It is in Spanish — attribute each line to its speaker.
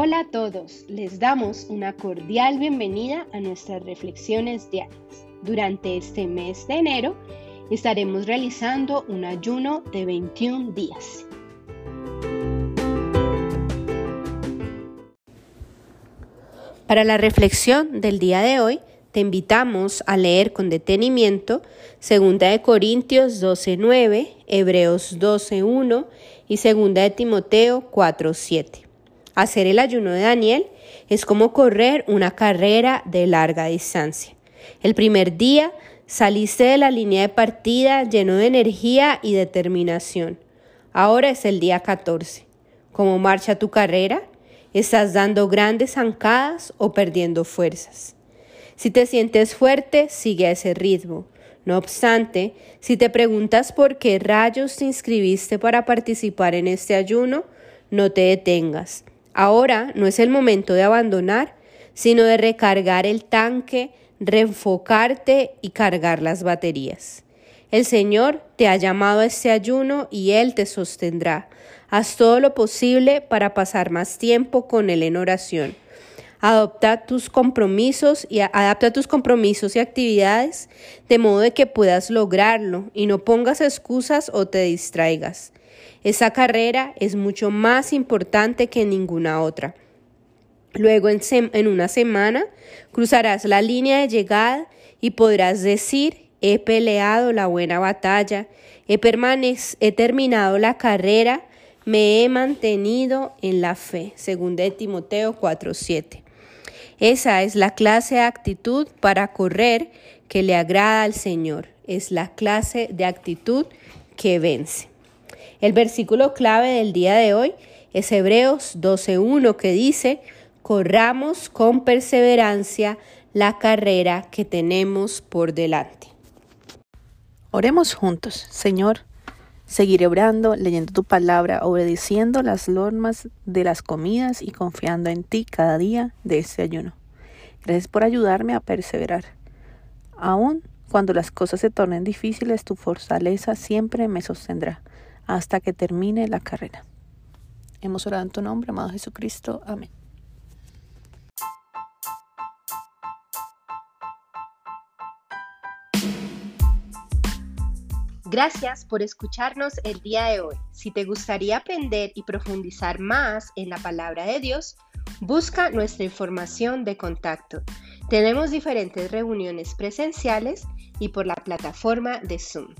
Speaker 1: Hola a todos, les damos una cordial bienvenida a nuestras reflexiones diarias. Durante este mes de enero estaremos realizando un ayuno de 21 días. Para la reflexión del día de hoy, te invitamos a leer con detenimiento 2 de Corintios 12:9, Hebreos 12:1 y 2 de Timoteo 4:7. Hacer el ayuno de Daniel es como correr una carrera de larga distancia. El primer día saliste de la línea de partida lleno de energía y determinación. Ahora es el día 14. ¿Cómo marcha tu carrera? ¿Estás dando grandes zancadas o perdiendo fuerzas? Si te sientes fuerte, sigue a ese ritmo. No obstante, si te preguntas por qué rayos te inscribiste para participar en este ayuno, no te detengas. Ahora no es el momento de abandonar, sino de recargar el tanque, reenfocarte y cargar las baterías. El Señor te ha llamado a este ayuno y Él te sostendrá. Haz todo lo posible para pasar más tiempo con Él en oración. Adopta tus compromisos y adapta tus compromisos y actividades de modo de que puedas lograrlo y no pongas excusas o te distraigas. Esa carrera es mucho más importante que ninguna otra. Luego en, una semana cruzarás la línea de llegada y podrás decir he peleado la buena batalla, he, he terminado la carrera, me he mantenido en la fe, según de Timoteo 4:7. Esa es la clase de actitud para correr que le agrada al Señor. Es la clase de actitud que vence. El versículo clave del día de hoy es Hebreos 12.1 que dice, corramos con perseverancia la carrera que tenemos por delante.
Speaker 2: Oremos juntos, Señor. Seguiré orando, leyendo tu palabra, obedeciendo las normas de las comidas y confiando en ti cada día de este ayuno. Gracias por ayudarme a perseverar. Aún cuando las cosas se tornen difíciles, tu fortaleza siempre me sostendrá hasta que termine la carrera. Hemos orado en tu nombre, amado Jesucristo. Amén.
Speaker 1: Gracias por escucharnos el día de hoy. Si te gustaría aprender y profundizar más en la palabra de Dios, busca nuestra información de contacto. Tenemos diferentes reuniones presenciales y por la plataforma de Zoom.